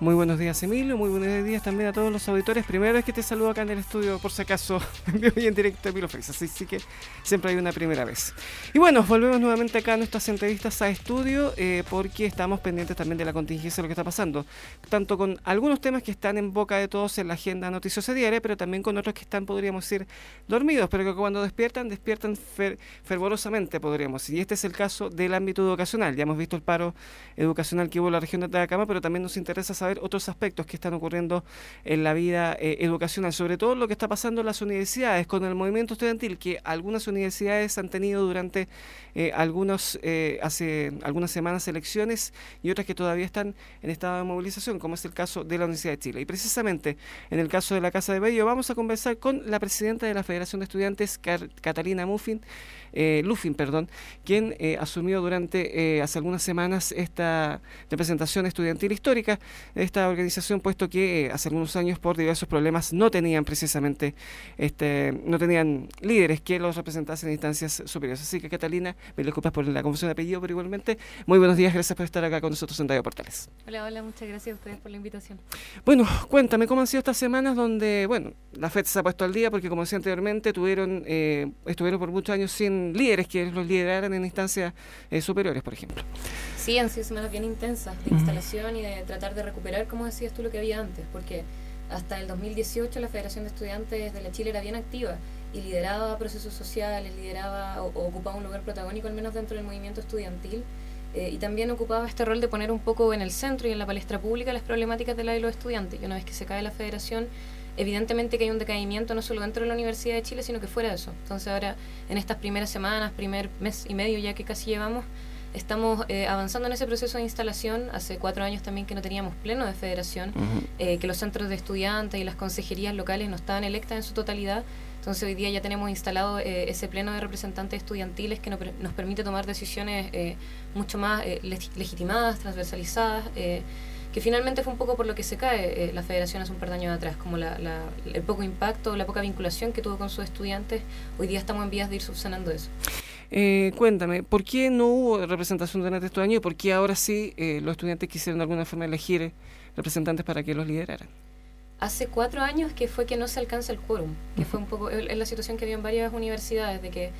Muy buenos días, Emilio. Muy buenos días también a todos los auditores. Primero es que te saludo acá en el estudio, por si acaso, en vivo y en directo Emilio Face. Así, que siempre hay una primera vez. Y bueno, volvemos nuevamente acá a nuestras entrevistas a estudio, eh, porque estamos pendientes también de la contingencia de lo que está pasando. Tanto con algunos temas que están en boca de todos en la agenda noticiosa diaria, pero también con otros que están, podríamos decir, dormidos, pero que cuando despiertan, despiertan fervorosamente, podríamos. Y este es el caso del ámbito educacional. Ya hemos visto el paro educacional que hubo en la región de Atacama, pero también nos interesa saber otros aspectos que están ocurriendo en la vida eh, educacional, sobre todo lo que está pasando en las universidades con el movimiento estudiantil que algunas universidades han tenido durante eh, algunos eh, hace algunas semanas elecciones y otras que todavía están en estado de movilización, como es el caso de la Universidad de Chile. Y precisamente en el caso de la Casa de Bello vamos a conversar con la presidenta de la Federación de Estudiantes, Catalina Muffin, Lufin, perdón, quien asumió durante hace algunas semanas esta representación estudiantil histórica esta organización, puesto que eh, hace algunos años por diversos problemas no tenían precisamente, este, no tenían líderes que los representasen en instancias superiores. Así que Catalina, me disculpas por la confusión de apellido, pero igualmente, muy buenos días, gracias por estar acá con nosotros en Radio Portales. Hola, hola, muchas gracias a ustedes por la invitación. Bueno, cuéntame cómo han sido estas semanas donde, bueno, la FED se ha puesto al día porque como decía anteriormente, tuvieron, estuvieron por muchos años sin líderes que los lideraran en instancias eh, superiores, por ejemplo. Sí, han sido semanas bien intensas de instalación y de tratar de recuperar, como decías tú, lo que había antes, porque hasta el 2018 la Federación de Estudiantes de la Chile era bien activa y lideraba procesos sociales, lideraba o, ocupaba un lugar protagónico, al menos dentro del movimiento estudiantil. Eh, y también ocupaba este rol de poner un poco en el centro y en la palestra pública las problemáticas de la de los estudiantes. Y una vez que se cae la federación, evidentemente que hay un decaimiento no solo dentro de la Universidad de Chile, sino que fuera de eso. Entonces ahora, en estas primeras semanas, primer mes y medio ya que casi llevamos, estamos eh, avanzando en ese proceso de instalación. Hace cuatro años también que no teníamos pleno de federación, eh, que los centros de estudiantes y las consejerías locales no estaban electas en su totalidad. Entonces hoy día ya tenemos instalado eh, ese pleno de representantes estudiantiles que nos permite tomar decisiones mucho más legitimadas, transversalizadas que finalmente fue un poco por lo que se cae eh, la federación hace un par de años atrás, como la, el poco impacto, la poca vinculación que tuvo con sus estudiantes. Hoy día estamos en vías de ir subsanando eso. Eh, cuéntame, ¿por qué no hubo representación durante estos años y por qué ahora sí eh, los estudiantes quisieron de alguna forma elegir representantes para que los lideraran? Hace cuatro años que fue que no se alcanza el quórum, que fue un poco, es la situación que había en varias universidades, de que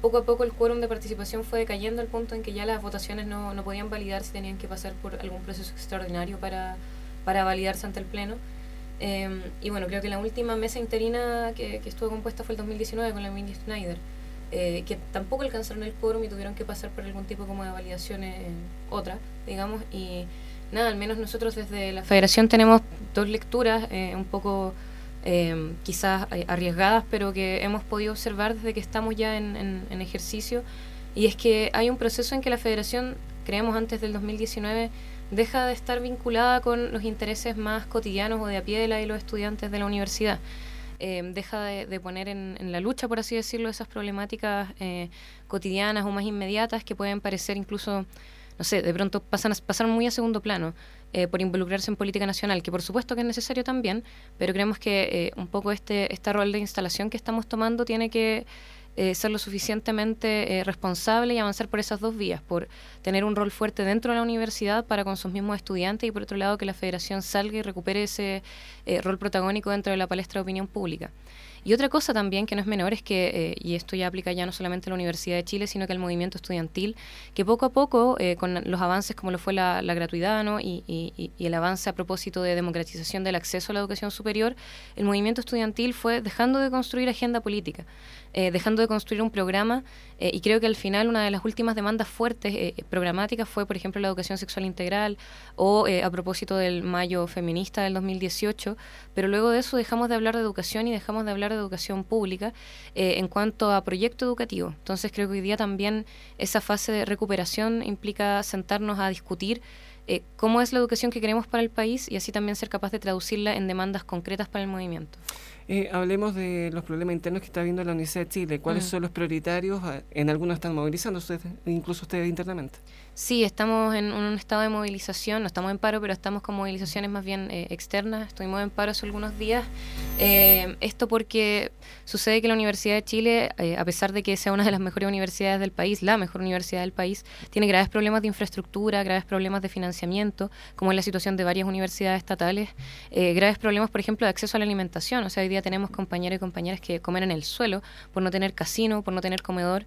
poco a poco el quórum de participación fue decayendo al punto en que ya las votaciones no, no podían validar si tenían que pasar por algún proceso extraordinario para, para validarse ante el Pleno. Em, y bueno, creo que la última mesa interina que, que estuvo compuesta fue el 2019 con la Mindy Schneider, eh, que tampoco alcanzaron el quórum y tuvieron que pasar por algún tipo como de validación en otra, digamos. Y nada, al menos nosotros desde la federación tenemos dos lecturas eh, un poco eh, quizás arriesgadas, pero que hemos podido observar desde que estamos ya en, ejercicio, y es que hay un proceso en que la federación, creemos antes del 2019, deja de estar vinculada con los intereses más cotidianos o de a pie de la de los estudiantes de la universidad. Eh, deja de, poner en, la lucha, por así decirlo, esas problemáticas eh, cotidianas o más inmediatas que pueden parecer incluso, no sé, de pronto pasan, pasan muy a segundo plano. Eh, por involucrarse en política nacional, que por supuesto que es necesario también, pero creemos que eh, un poco este, este rol de instalación que estamos tomando tiene que eh, ser lo suficientemente responsable y avanzar por esas dos vías, por tener un rol fuerte dentro de la universidad para con sus mismos estudiantes y por otro lado que la federación salga y recupere ese rol protagónico dentro de la palestra de opinión pública. Y otra cosa también que no es menor es que, eh, y esto ya aplica ya no solamente a la Universidad de Chile, sino que al movimiento estudiantil, que poco a poco, eh, con los avances como lo fue la, gratuidad ¿no? y, el avance a propósito de democratización del acceso a la educación superior, el movimiento estudiantil fue dejando de construir agenda política. Eh, dejando de construir un programa eh, y creo que al final una de las últimas demandas fuertes eh, programáticas fue, por ejemplo, la educación sexual integral o a propósito del mayo feminista del 2018, pero luego de eso dejamos de hablar de educación y dejamos de hablar de educación pública en cuanto a proyecto educativo. Entonces creo que hoy día también esa fase de recuperación implica sentarnos a discutir cómo es la educación que queremos para el país y así también ser capaz de traducirla en demandas concretas para el movimiento. Eh, hablemos de los problemas internos que está viendo la Universidad de Chile. ¿Cuáles mm. son los prioritarios? Ah, en algunos están movilizando ustedes, incluso ustedes internamente. Sí, estamos en un estado de movilización, no estamos en paro, pero estamos con movilizaciones más bien eh, externas. Estuvimos en paro hace algunos días. Eh, esto porque sucede que la Universidad de Chile, eh, a pesar de que sea una de las mejores universidades del país, la mejor universidad del país, tiene graves problemas de infraestructura, graves problemas de financiamiento, como es la situación de varias universidades estatales, graves problemas, por ejemplo, de acceso a la alimentación. O sea, hoy día tenemos compañeros y compañeras que comen en el suelo por no tener casino, por no tener comedor.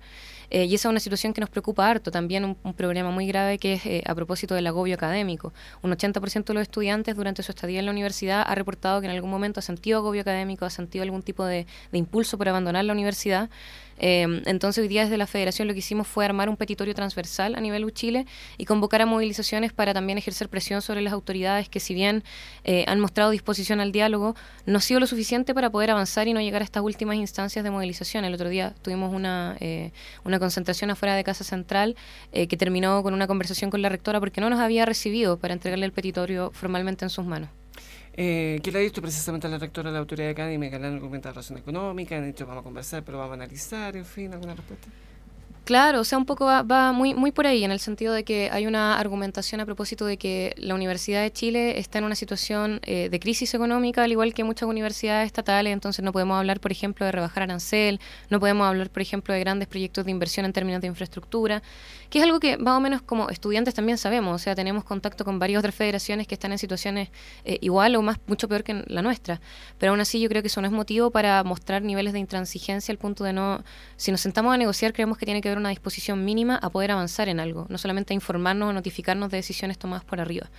Eh, y esa es una situación que nos preocupa harto. También un, problema muy grave que es eh, a propósito del agobio académico. Un 80% de los estudiantes durante su estadía en la universidad ha reportado que en algún momento ha sentido agobio académico, ha sentido algún tipo de, de impulso por abandonar la universidad. Em, entonces hoy día desde la federación lo que hicimos fue armar un petitorio transversal a nivel Chile y convocar a movilizaciones para también ejercer presión sobre las autoridades que si bien eh, han mostrado disposición al diálogo, no ha sido lo suficiente para poder avanzar y no llegar a estas últimas instancias de movilización. El otro día tuvimos una, eh, una concentración afuera de Casa Central eh, que terminó con una conversación con la rectora porque no nos había recibido para entregarle el petitorio formalmente en sus manos. Eh, ¿Qué le ha dicho precisamente a la rectora de la autoridad académica? ¿Le han argumentado razón económica? ¿Han dicho vamos a conversar, pero vamos a analizar? En fin, ¿alguna respuesta? Claro, o sea, un poco va, muy, muy por ahí, en el sentido de que hay una argumentación a propósito de que la Universidad de Chile está en una situación eh, de crisis económica, al igual que muchas universidades estatales, entonces no podemos hablar, por ejemplo, de rebajar arancel, no podemos hablar, por ejemplo, de grandes proyectos de inversión en términos de infraestructura, que es algo que más o menos como estudiantes también sabemos, o sea, tenemos contacto con varias otras federaciones que están en situaciones eh, igual o más, mucho peor que la nuestra, pero aún así yo creo que eso no es motivo para mostrar niveles de intransigencia al punto de no, si nos sentamos a negociar, creemos que tiene que una disposición mínima a poder avanzar en algo, no solamente a informarnos o notificarnos de decisiones tomadas por arriba.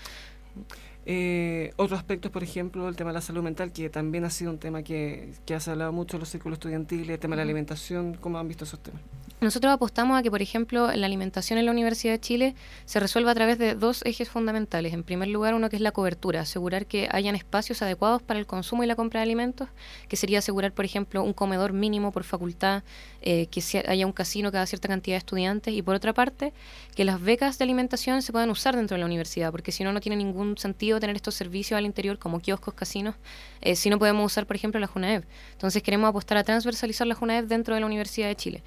Eh, otros aspectos, por ejemplo, el tema de la salud mental, que también ha sido un tema que, que ha hablado mucho en los círculos estudiantiles, el tema de la alimentación, ¿cómo han visto esos temas? Nosotros apostamos a que, por ejemplo, la alimentación en la Universidad de Chile se resuelva a través de dos ejes fundamentales. En primer lugar, uno que es la cobertura, asegurar que hayan espacios adecuados para el consumo y la compra de alimentos, que sería asegurar, por ejemplo, un comedor mínimo por facultad, eh, que haya un casino cada cierta cantidad de estudiantes, y por otra parte, que las becas de alimentación se puedan usar dentro de la universidad, porque si no, no tiene ningún sentido tener estos servicios al interior como kioscos, casinos, eh, si no podemos usar, por ejemplo, la JUNAEV. Entonces queremos apostar a transversalizar la JUNAEV dentro de la Universidad de Chile.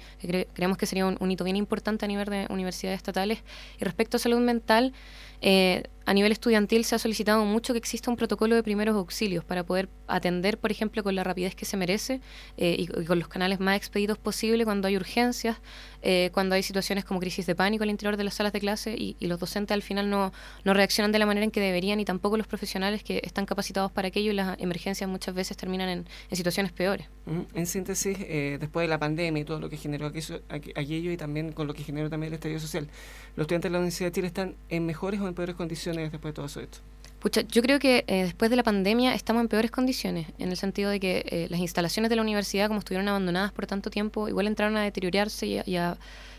Creemos que sería un, hito bien importante a nivel de universidades estatales. Y respecto a salud mental, eh, a nivel estudiantil se ha solicitado mucho que exista un protocolo de primeros auxilios para poder atender, por ejemplo, con la rapidez que se merece eh, y, con los canales más expeditos posible cuando hay urgencias, eh, cuando hay situaciones como crisis de pánico al interior de las salas de clase y, los docentes al final no, no, reaccionan de la manera en que deberían y tampoco los profesionales que están capacitados para aquello y las emergencias muchas veces terminan en, situaciones peores. En síntesis, después de la pandemia y todo lo que generó aquello, aquello y también con lo que generó también el estallido social, los estudiantes de la Universidad de Chile están en mejores o en peores condiciones después de todo esto? Pucha, yo creo que eh, después de la pandemia estamos en peores condiciones, en el sentido de que eh, las instalaciones de la universidad, como estuvieron abandonadas por tanto tiempo, igual entraron a deteriorarse y a,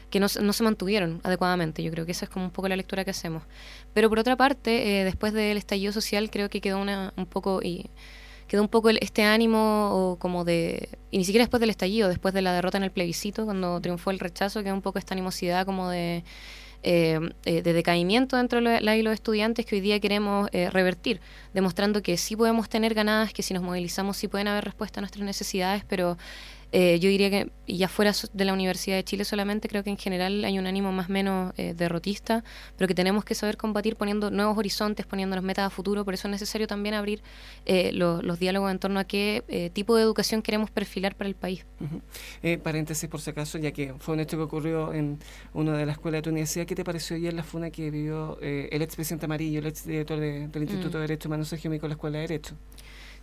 que no, no, se mantuvieron adecuadamente. Yo creo que esa es como un poco la lectura que hacemos. Pero por otra parte, eh, después del estallido social, creo que quedó una, un poco y quedó un poco este ánimo o como de y ni siquiera después del estallido, después de la derrota en el plebiscito, cuando triunfó el rechazo, quedó un poco esta animosidad como de eh, eh, de decaimiento dentro de la, los estudiantes que hoy día queremos eh, revertir, demostrando que sí podemos tener ganadas, que si nos movilizamos sí pueden haber respuesta a nuestras necesidades, pero eh, yo diría que, ya fuera de la Universidad de Chile solamente, creo que en general hay un ánimo más o menos eh, derrotista, pero que tenemos que saber combatir poniendo nuevos horizontes, poniéndonos metas a futuro. Por eso es necesario también abrir eh, los diálogos en torno a qué tipo de educación queremos perfilar para el país. paréntesis, por si acaso, ya que fue un hecho que ocurrió en una de las escuelas de tu universidad, ¿qué te pareció ayer la funa que vivió el expresidente Amarillo, el exdirector del Instituto mm. de Derecho Humanos Sergio Mico, la Escuela de Derecho?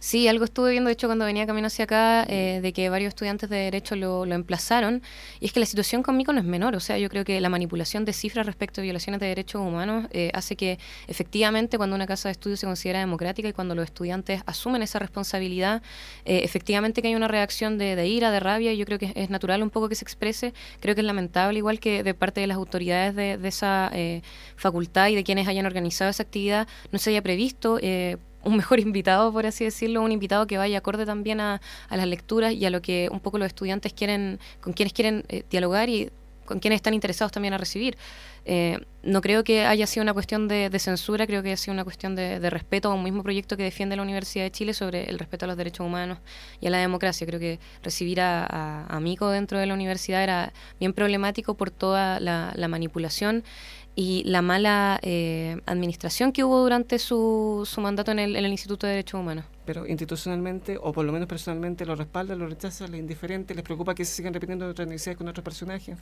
Sí, algo estuve viendo, de hecho, cuando venía camino hacia acá, eh, de que varios estudiantes de Derecho lo, lo, emplazaron. Y es que la situación conmigo no es menor. O sea, yo creo que la manipulación de cifras respecto a violaciones de derechos humanos eh, hace que, efectivamente, cuando una casa de estudio se considera democrática y cuando los estudiantes asumen esa responsabilidad, eh, efectivamente que hay una reacción de, de, ira, de rabia. Y yo creo que es natural un poco que se exprese. Creo que es lamentable, igual que de parte de las autoridades de, de esa facultad y de quienes hayan organizado esa actividad, no se haya previsto un mejor invitado, por así decirlo, un invitado que vaya acorde también a, las lecturas y a lo que un poco los estudiantes quieren, con quienes quieren eh, dialogar y con quienes están interesados también a recibir. Eh, no creo que haya sido una cuestión de, censura, creo que ha sido una cuestión de, respeto a un mismo proyecto que defiende la Universidad de Chile sobre el respeto a los derechos humanos y a la democracia. Creo que recibir a, a, dentro de la universidad era bien problemático por toda la manipulación y la mala eh, administración que hubo durante su, su mandato en el, en el Instituto de Derechos Humanos pero institucionalmente, o por lo menos personalmente, lo respalda, lo rechaza, le indiferente, les preocupa que se sigan repitiendo otras necesidades con otros personajes.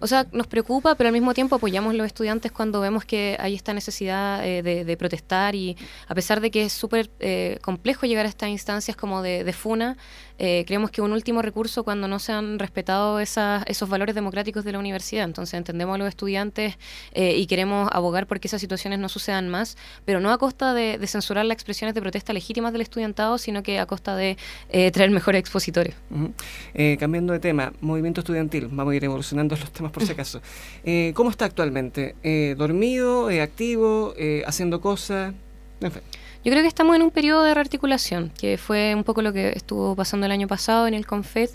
o sea, nos preocupa, pero al mismo tiempo apoyamos a los estudiantes cuando vemos que hay esta necesidad eh, de, protestar y a pesar de que es súper eh, complejo llegar a estas instancias como de, FUNA, eh, creemos que un último recurso cuando no se han respetado esas, esos valores democráticos de la universidad. Entonces entendemos a los estudiantes y queremos abogar porque esas situaciones no sucedan más, pero no a costa de, de censurar las expresiones de protesta legítimas del estudiante sino que a costa de eh, traer mejores expositores. Eh, cambiando de tema, movimiento estudiantil, vamos a ir evolucionando los temas por si acaso. Eh, ¿Cómo está actualmente? ¿Dormido, activo, haciendo cosas? Yo creo que estamos en un periodo de rearticulación, que fue un poco lo que estuvo pasando el año pasado en el Confet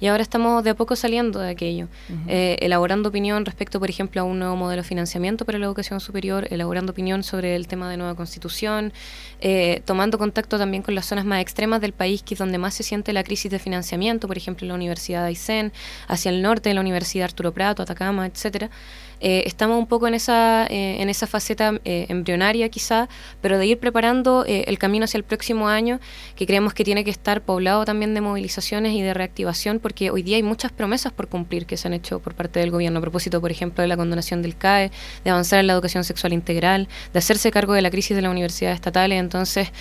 y ahora estamos de a poco saliendo de aquello, eh, elaborando opinión respecto, por ejemplo, a un nuevo modelo de financiamiento para la educación superior, elaborando opinión sobre el tema de nueva constitución, eh, tomando contacto también con las zonas más extremas del país, que es donde más se siente la crisis de financiamiento, por ejemplo, la Universidad de Aysén, hacia el norte, la Universidad Arturo Prato, Atacama, etcétera. Eh, estamos un poco en esa, eh, en esa faceta eh, embrionaria quizá, pero de ir preparando el camino hacia el próximo año, que creemos que tiene que estar poblado también de movilizaciones y de reactivación, porque hoy día hay muchas promesas por cumplir que se han hecho por parte del gobierno, a propósito, por ejemplo, de la condonación del CAE, de avanzar en la educación sexual integral, de hacerse cargo de la crisis de la universidad estatales. Entonces,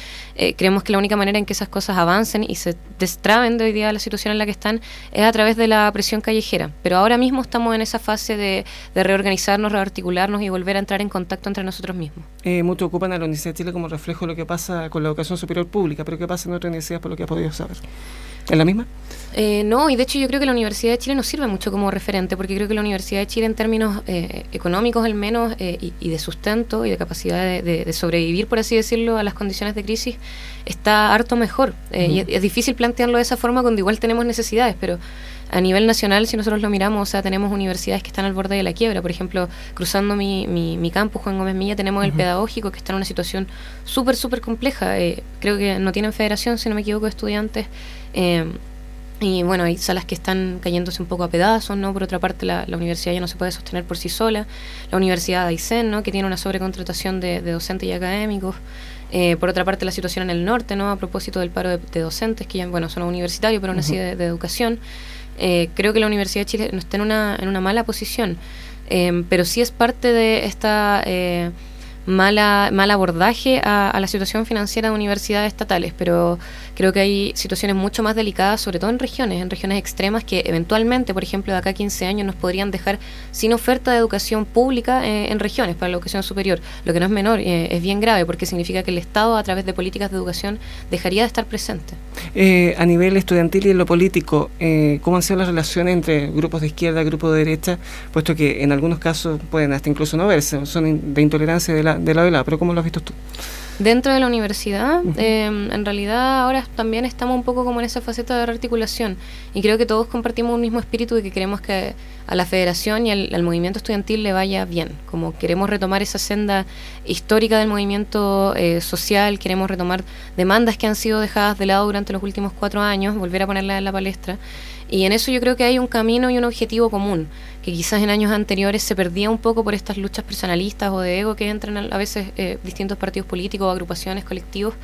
creemos que la única manera en que esas cosas avancen y se destraben de hoy día la situación en la que están es a través de la presión callejera. Pero ahora mismo estamos en esa fase de, de reorganización organizarnos, rearticularnos y volver a entrar en contacto entre nosotros mismos. Eh, muchos ocupan a la Universidad de Chile como reflejo de lo que pasa con la educación superior pública, pero ¿qué pasa en otras universidades por lo que ha podido saber? ¿Es la misma? Eh, no, y de hecho yo creo que la Universidad de Chile nos sirve mucho como referente, porque creo que la Universidad de Chile en términos eh, económicos al menos eh, y, de sustento y de capacidad de, sobrevivir, por así decirlo, a las condiciones de crisis, está harto mejor. Y es, es, difícil plantearlo de esa forma cuando igual tenemos necesidades, pero a nivel nacional, si nosotros lo miramos, o sea, tenemos universidades que están al borde de la quiebra. Por ejemplo, cruzando mi, mi, campus, Juan Gómez Milla, tenemos el pedagógico que está en una situación súper, súper compleja. Eh, creo que no tienen federación, si no me equivoco, de estudiantes. Eh, y bueno, hay salas que están cayéndose un poco a pedazos, ¿no? Por otra parte, la, universidad ya no se puede sostener por sí sola. La Universidad de Aysén, ¿no? Que tiene una sobrecontratación de, docentes y académicos. Eh, por otra parte, la situación en el norte, ¿no? A propósito del paro de, docentes, que ya, bueno, son universitarios, pero aún así de, de educación. Eh, creo que la Universidad de Chile no está en una, en una mala posición, eh, pero sí es parte de esta eh, mala, mal abordaje a, la situación financiera de universidades estatales, pero creo que hay situaciones mucho más delicadas, sobre todo en regiones, en regiones extremas, que eventualmente, por ejemplo, de acá a 15 años nos podrían dejar sin oferta de educación pública eh, en regiones para la educación superior, lo que no es menor, eh, es bien grave, porque significa que el Estado, a través de políticas de educación, dejaría de estar presente. Eh, a nivel estudiantil y en lo político, ¿cómo han sido las relaciones entre grupos de izquierda, grupos de derecha, puesto que en algunos casos pueden hasta incluso no verse, son de intolerancia de la de la de pero ¿cómo lo has visto tú? Dentro de la universidad, em, en realidad ahora también estamos un poco como en esa faceta de rearticulación y creo que todos compartimos un mismo espíritu de que queremos que a la federación y al, movimiento estudiantil le vaya bien, como queremos retomar esa senda histórica del movimiento eh, social, queremos retomar demandas que han sido dejadas de lado durante los últimos cuatro años, volver a ponerlas en la palestra. Y en eso yo creo que hay un camino y un objetivo común, que quizás en años anteriores se perdía un poco por estas luchas personalistas o de ego que entran a veces eh, distintos partidos políticos, agrupaciones, colectivos,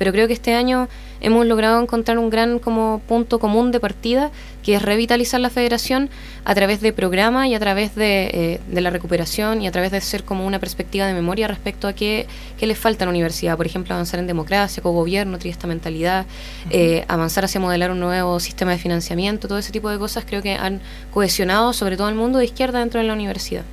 pero creo que este año hemos logrado encontrar un gran como punto común de partida, que es revitalizar la federación a través de programa y a través de, eh, de la recuperación y a través de ser como una perspectiva de memoria respecto a qué, qué le falta a la universidad. Por ejemplo, avanzar en democracia, co-gobierno, mentalidad, eh, avanzar hacia modelar un nuevo sistema de financiamiento, todo ese tipo de cosas creo que han cohesionado sobre todo el mundo de izquierda dentro de la universidad.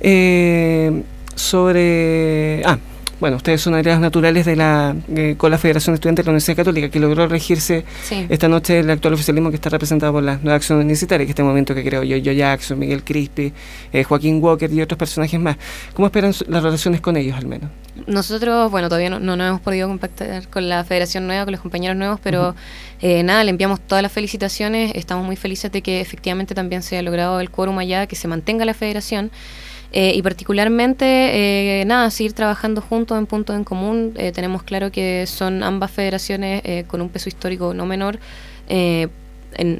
Eh, sobre... Ah, bueno, ustedes son aliados naturales de la eh, con la Federación de Estudiantes de la Universidad Católica, que logró regirse esta noche el actual oficialismo que está representado por la nueva acción universitaria, que este momento que creo yo, yo Jackson, Miguel Crispi, eh, Joaquín Walker y otros personajes más. ¿Cómo esperan las relaciones con ellos al menos? Nosotros, bueno, todavía no, no, hemos podido contactar con la Federación Nueva, con los compañeros nuevos, pero eh, nada, le enviamos todas las felicitaciones. Estamos muy felices de que efectivamente también se haya logrado el quórum allá, que se mantenga la federación. Eh, y particularmente, eh, nada, seguir trabajando juntos en puntos en común. Eh, tenemos claro que son ambas federaciones con un peso histórico no menor.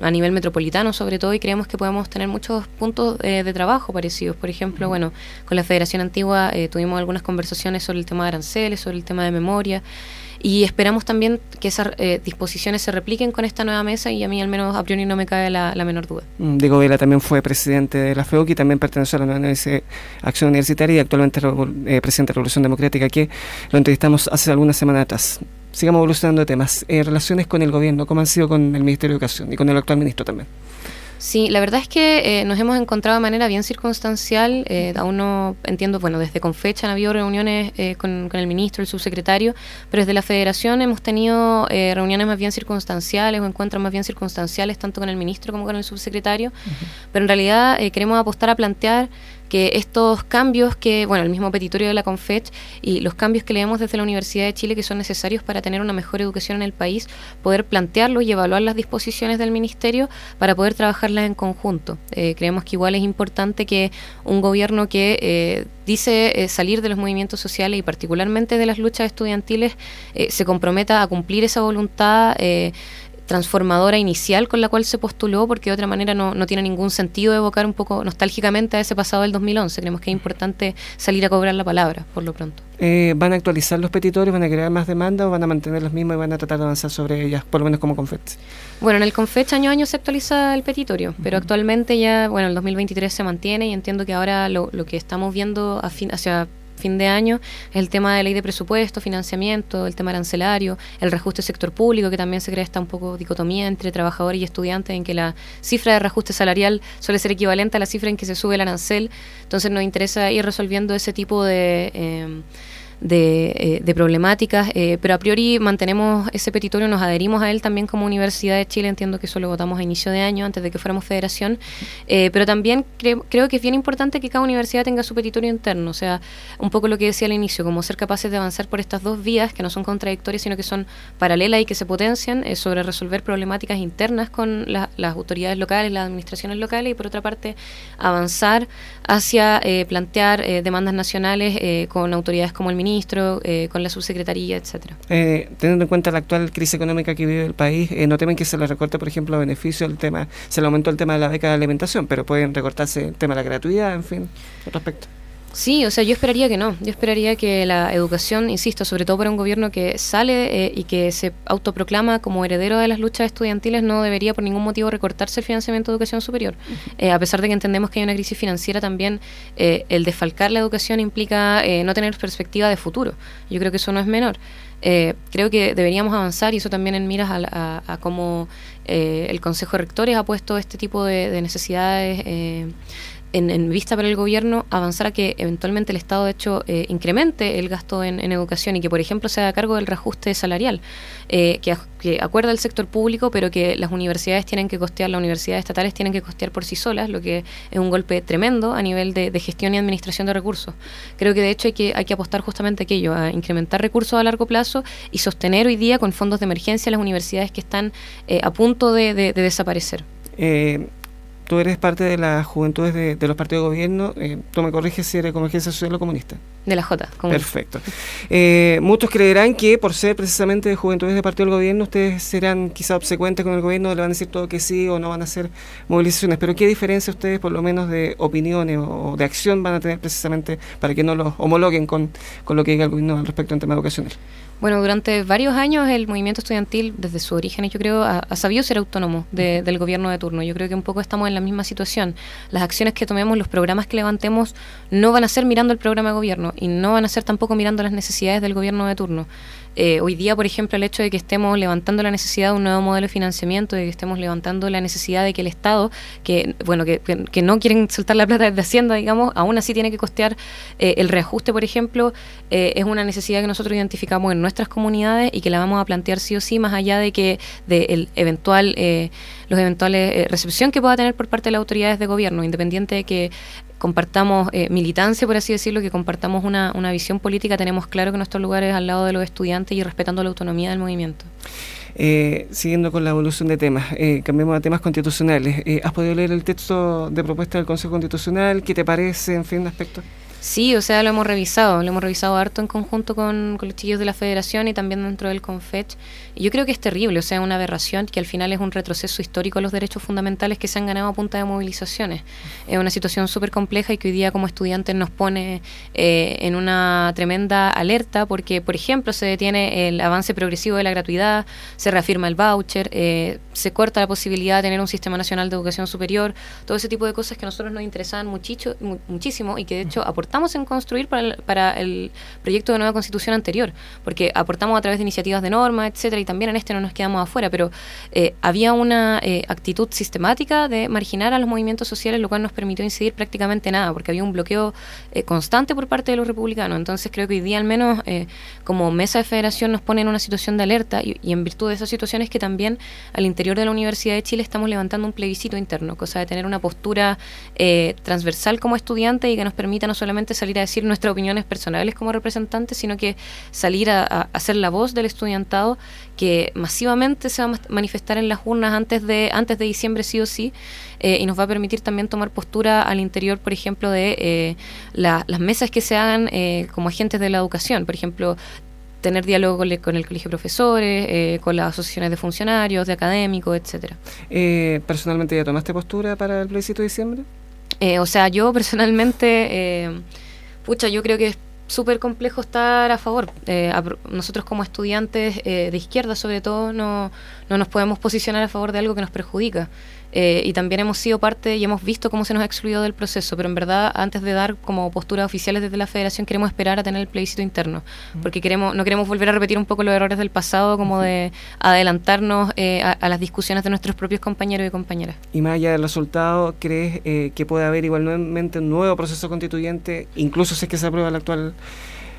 a nivel metropolitano sobre todo y creemos que podemos tener muchos puntos de trabajo parecidos. Por ejemplo, bueno, con la Federación Antigua tuvimos algunas conversaciones sobre el tema de aranceles, sobre el tema de memoria. Y esperamos también que esas eh, disposiciones se repliquen con esta nueva mesa y a mí al menos a priori no me cabe la, menor duda. Mm, Diego Vela también fue presidente de la FEUC y también perteneció a la Nueva Acción Universitaria y actualmente eh, presidente de la Revolución Democrática que lo entrevistamos hace algunas semanas atrás. Sigamos evolucionando temas. Eh, relaciones con el gobierno, ¿cómo han sido con el Ministerio de Educación y con el actual ministro también? Sí, la verdad es que eh, nos hemos encontrado de manera bien circunstancial. Eh, aún no entiendo, bueno, desde con fecha han habido reuniones eh, con, el ministro, el subsecretario, pero desde la federación hemos tenido reuniones más bien circunstanciales o encuentros más bien circunstanciales, tanto con el ministro como con el subsecretario. Pero en realidad queremos apostar a plantear que estos cambios que, bueno, el mismo petitorio de la CONFET y los cambios que leemos desde la Universidad de Chile que son necesarios para tener una mejor educación en el país, poder plantearlos y evaluar las disposiciones del Ministerio para poder trabajarlas en conjunto. Eh, creemos que igual es importante que un gobierno que eh, dice eh, salir de los movimientos sociales y particularmente de las luchas estudiantiles se comprometa a cumplir esa voluntad transformadora inicial con la cual se postuló, porque de otra manera no, no tiene ningún sentido evocar un poco nostálgicamente a ese pasado del 2011. Creemos que es importante salir a cobrar la palabra, por lo pronto. Eh, ¿Van a actualizar los petitorios, van a crear más demanda o van a mantener los mismos y van a tratar de avanzar sobre ellas, por lo menos como Confet? Bueno, en el Confet año a año se actualiza el petitorio, pero actualmente ya, bueno, el 2023 se mantiene y entiendo que ahora lo, lo que estamos viendo a fin, hacia fin de año, el tema de ley de presupuesto, financiamiento, el tema arancelario, el reajuste sector público, que también se crea esta un poco dicotomía entre trabajadores y estudiantes, en que la cifra de reajuste salarial suele ser equivalente a la cifra en que se sube el arancel. Entonces nos interesa ir resolviendo ese tipo de... Eh, de, eh, de problemáticas, eh, pero a priori mantenemos ese petitorio, nos adherimos a él también como Universidad de Chile, entiendo que eso lo votamos a inicio de año, antes de que fuéramos federación, eh, pero también creo que es bien importante que cada universidad tenga su petitorio interno, o sea, un poco lo que decía al inicio, como ser capaces de avanzar por estas dos vías, que no son contradictorias, sino que son paralelas y que se potencian sobre resolver problemáticas internas con las autoridades locales, las administraciones locales, y por otra parte, avanzar hacia plantear demandas nacionales con autoridades como el ministro, eh, con la subsecretaría, etcétera. Eh, teniendo en cuenta la actual crisis económica que vive el país, eh, no temen que se le recorte, por ejemplo, beneficio el tema, se le aumentó el tema de la beca de alimentación, pero pueden recortarse el tema de la gratuidad, en fin, otro aspecto. Sí, o sea, yo esperaría que no. Yo esperaría que la educación, insisto, sobre todo para un gobierno que sale y que se autoproclama como heredero de las luchas estudiantiles, no debería por ningún motivo recortarse el financiamiento de educación superior. a pesar de que entendemos que hay una crisis financiera también, el desfalcar la educación implica no tener perspectiva de futuro. Yo creo que eso no es menor. creo que deberíamos avanzar y eso también en miras a, cómo el Consejo de Rectores ha puesto este tipo de, de necesidades en, vista para el gobierno avanzar a que eventualmente el Estado, de hecho, eh, incremente el gasto en, educación y que, por ejemplo, se haga cargo del reajuste salarial, eh, que, acuerda el sector público, pero que las universidades tienen que costear, las universidades estatales tienen que costear por sí solas, lo que es un golpe tremendo a nivel de, gestión y administración de recursos. Creo que, de hecho, hay que, hay que apostar justamente a aquello, a incrementar recursos a largo plazo y sostener hoy día con fondos de emergencia las universidades que están eh, a punto de, de desaparecer. Eh, tú eres parte de las juventudes de, los partidos de gobierno. Eh, tú me corriges si eres Convergencia Social o Comunista. De la J. Perfecto. Eh, muchos creerán que por ser precisamente de juventudes de partido del gobierno, ustedes serán quizá obsecuentes con el gobierno, le van a decir todo que sí o no van a hacer movilizaciones. Pero ¿qué diferencia ustedes, por lo menos, de opiniones o de acción van a tener precisamente para que no los homologuen con, con lo que diga el gobierno al respecto en tema educacional? Bueno, durante varios años el movimiento estudiantil, desde su origen, yo creo, ha, sabido ser autónomo del gobierno de turno. Yo creo que un poco estamos en la misma situación. Las acciones que tomemos, los programas que levantemos, no van a ser mirando el programa de gobierno y no van a ser tampoco mirando las necesidades del gobierno de turno. Eh, hoy día, por ejemplo, el hecho de que estemos levantando la necesidad de un nuevo modelo de financiamiento, de que estemos levantando la necesidad de que el Estado, que bueno, que, que no quieren soltar la plata desde Hacienda, digamos, aún así tiene que costear eh, el reajuste, por ejemplo, eh, es una necesidad que nosotros identificamos en nuestras comunidades y que la vamos a plantear sí o sí, más allá de que de el eventual los eventuales recepción que pueda tener por parte de las autoridades de gobierno, independiente de que compartamos eh, militancia, por así decirlo, que compartamos una, una visión política, tenemos claro que nuestro lugar es al lado de los estudiantes y respetando la autonomía del movimiento. Eh, siguiendo con la evolución de temas, eh, cambiemos a temas constitucionales. Eh, ¿Has podido leer el texto de propuesta del Consejo Constitucional? ¿Qué te parece, en fin, de aspecto? Sí, o sea, lo hemos revisado, lo hemos revisado harto en conjunto con, los chillos de la Federación y también dentro del CONFECH. Y yo creo que es terrible, o sea, una aberración que al final es un retroceso histórico a los derechos fundamentales que se han ganado a punta de movilizaciones. Es una situación súper compleja y que hoy día como estudiantes nos pone eh, en una tremenda alerta porque, por ejemplo, se detiene el avance progresivo de la gratuidad, se reafirma el voucher, eh, se corta la posibilidad de tener un sistema nacional de educación superior, todo ese tipo de cosas que a nosotros nos interesaban muchicho, muchísimo y que de hecho aportan aportamos en construir para el, para el proyecto de nueva constitución anterior, porque aportamos a través de iniciativas de norma, etcétera, y también en este no nos quedamos afuera, pero eh, había una eh, actitud sistemática de marginar a los movimientos sociales, lo cual nos permitió incidir prácticamente nada, porque había un bloqueo eh, constante por parte de los republicanos. Entonces creo que hoy día al menos como mesa de federación nos pone en una situación de alerta y, y en virtud de esas situaciones que también al interior de la Universidad de Chile estamos levantando un plebiscito interno, cosa de tener una postura transversal como estudiante y que nos permita no solamente salir a decir nuestras opiniones personales como representantes, sino que salir a, a, la voz del estudiantado que masivamente se va a manifestar en las urnas antes de, antes de diciembre sí o sí, eh, y nos va a permitir también tomar postura al interior, por ejemplo, de eh, la, las mesas que se hagan eh, como agentes de la educación, por ejemplo, tener diálogo con, con, el colegio de profesores, eh, con las asociaciones de funcionarios, de académicos, etcétera. Eh, ¿Personalmente ya tomaste postura para el plebiscito de diciembre? Eh, o sea, yo personalmente, eh, pucha, yo creo que es súper complejo estar a favor. Eh, nosotros como estudiantes eh, de izquierda, sobre todo, no, no nos podemos posicionar a favor de algo que nos perjudica. Eh, y también hemos sido parte y hemos visto cómo se nos ha excluido del proceso, pero en verdad antes de dar como posturas oficiales desde la federación queremos esperar a tener el plebiscito interno, porque queremos no queremos volver a repetir un poco los errores del pasado, como de adelantarnos eh, a, a, las discusiones de nuestros propios compañeros y compañeras. Y más allá del resultado, ¿crees eh, que puede haber igualmente un nuevo proceso constituyente, incluso si es que se aprueba la actual,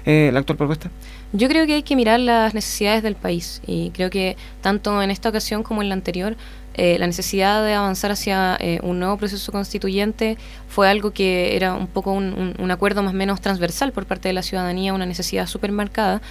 eh, la actual propuesta? Yo creo que hay que mirar las necesidades del país y creo que tanto en esta ocasión como en la anterior eh, la necesidad de avanzar hacia eh, un nuevo proceso constituyente fue algo que era un poco un, acuerdo más o menos transversal por parte de la ciudadanía, una necesidad súper marcada.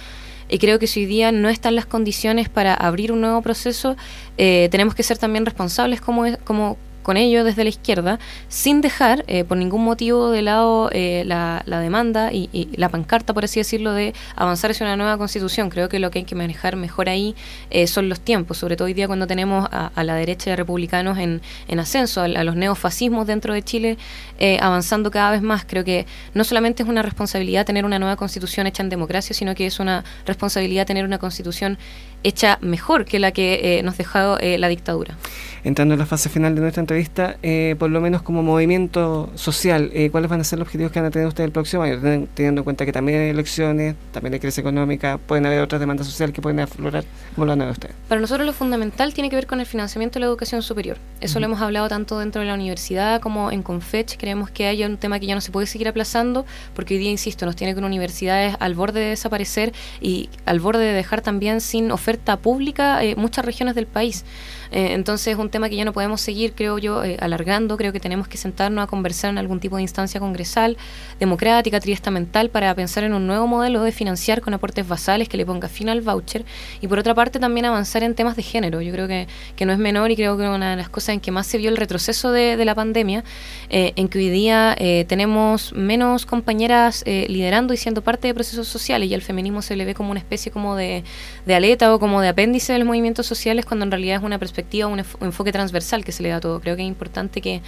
Y creo que si hoy día no están las condiciones para abrir un nuevo proceso, eh, tenemos que ser también responsables como, como, con ello desde la izquierda, sin dejar eh, por ningún motivo de lado eh, la, la, demanda y, y, la pancarta, por así decirlo, de avanzar hacia una nueva constitución. Creo que lo que hay que manejar mejor ahí eh, son los tiempos, sobre todo hoy día cuando tenemos a, a la derecha de republicanos en, en ascenso, a, a, los neofascismos dentro de Chile eh, avanzando cada vez más. Creo que no solamente es una responsabilidad tener una nueva constitución hecha en democracia, sino que es una responsabilidad tener una constitución hecha mejor que la que eh, nos dejó eh, la dictadura. Entrando en la fase final de nuestra entrevista, eh, por lo menos como movimiento social, eh, ¿cuáles van a ser los objetivos que van a tener ustedes el próximo año? Teniendo en cuenta que también hay elecciones, también hay crisis económica, pueden haber otras demandas sociales que pueden aflorar. ¿Cómo lo van a ver ustedes? Para nosotros lo fundamental tiene que ver con el financiamiento de la educación superior. Eso uh -huh. lo hemos hablado tanto dentro de la universidad como en Confech. Creemos que hay un tema que ya no se puede seguir aplazando, porque hoy día, insisto, nos tiene con universidades al borde de desaparecer y al borde de dejar también sin oferta pública eh, muchas regiones del país. Eh, entonces es un tema que ya no podemos seguir, creo yo, eh, alargando. Creo que tenemos que sentarnos a conversar en algún tipo de instancia congresal, democrática, triestamental, para pensar en un nuevo modelo de financiar con aportes basales que le ponga fin al voucher. Y por otra parte también avanzar en temas de género. Yo creo que, que no es menor y creo que una de las cosas en que más se vio el retroceso de, de la pandemia, eh, en que hoy día tenemos menos compañeras liderando y siendo parte de procesos sociales y al feminismo se le ve como una especie como de, de aleta o como de apéndice de los movimientos sociales cuando en realidad es una perspectiva, un, enfoque transversal que se le da a todo. Creo que es importante que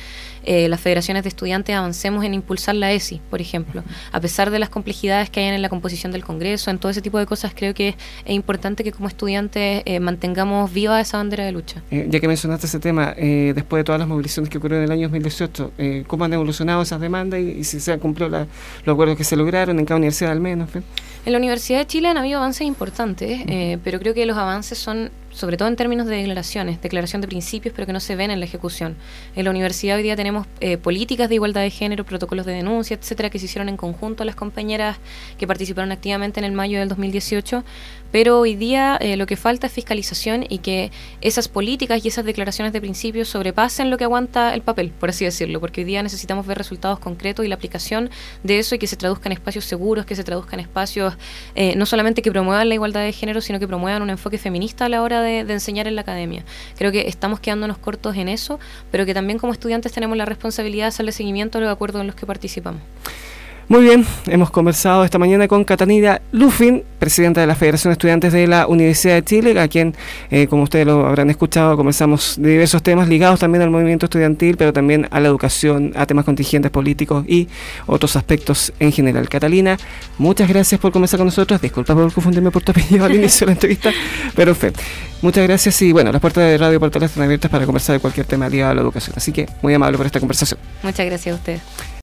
eh, las federaciones de estudiantes avancemos en impulsar la ESI, por ejemplo. A pesar de las complejidades que hay en la composición del Congreso, en todo ese tipo de cosas, creo que es importante que como estudiantes eh, mantengamos viva esa bandera de lucha. Eh, ya que mencionaste ese tema, después de todas las movilizaciones que ocurrieron en el año 2018, ¿cómo han evolucionado esas demandas y, si se han cumplido los acuerdos que se lograron en cada universidad al menos? En la Universidad de Chile han habido avances importantes, pero creo que los avances son sobre todo en términos de declaraciones, declaración de principios, pero que no se ven en la ejecución. En la universidad hoy día tenemos eh, políticas de igualdad de género, protocolos de denuncia, etcétera, que se hicieron en conjunto a las compañeras que participaron activamente en el mayo del 2018, pero hoy día eh, lo que falta es fiscalización y que esas políticas y esas declaraciones de principios sobrepasen lo que aguanta el papel, por así decirlo, porque hoy día necesitamos ver resultados concretos y la aplicación de eso y que se traduzcan espacios seguros, que se traduzcan espacios eh, no solamente que promuevan la igualdad de género, sino que promuevan un enfoque feminista a la hora de, de enseñar en la academia. Creo que estamos quedándonos cortos en eso, pero que también como estudiantes tenemos la responsabilidad de hacerle seguimiento a los acuerdos en los que participamos. Muy bien, hemos conversado esta mañana con Catanida Lufin, presidenta de la Federación de Estudiantes de la Universidad de Chile, a quien, eh, como ustedes lo habrán escuchado, conversamos de diversos temas ligados también al movimiento estudiantil, pero también a la educación, a temas contingentes políticos y otros aspectos en general. Catalina, muchas gracias por conversar con nosotros. Disculpa por confundirme por tu apellido al inicio de la entrevista, pero en fin, muchas gracias y bueno, las puertas de Radio Portal están abiertas para conversar de cualquier tema ligado a la educación. Así que muy amable por esta conversación. Muchas gracias a ustedes.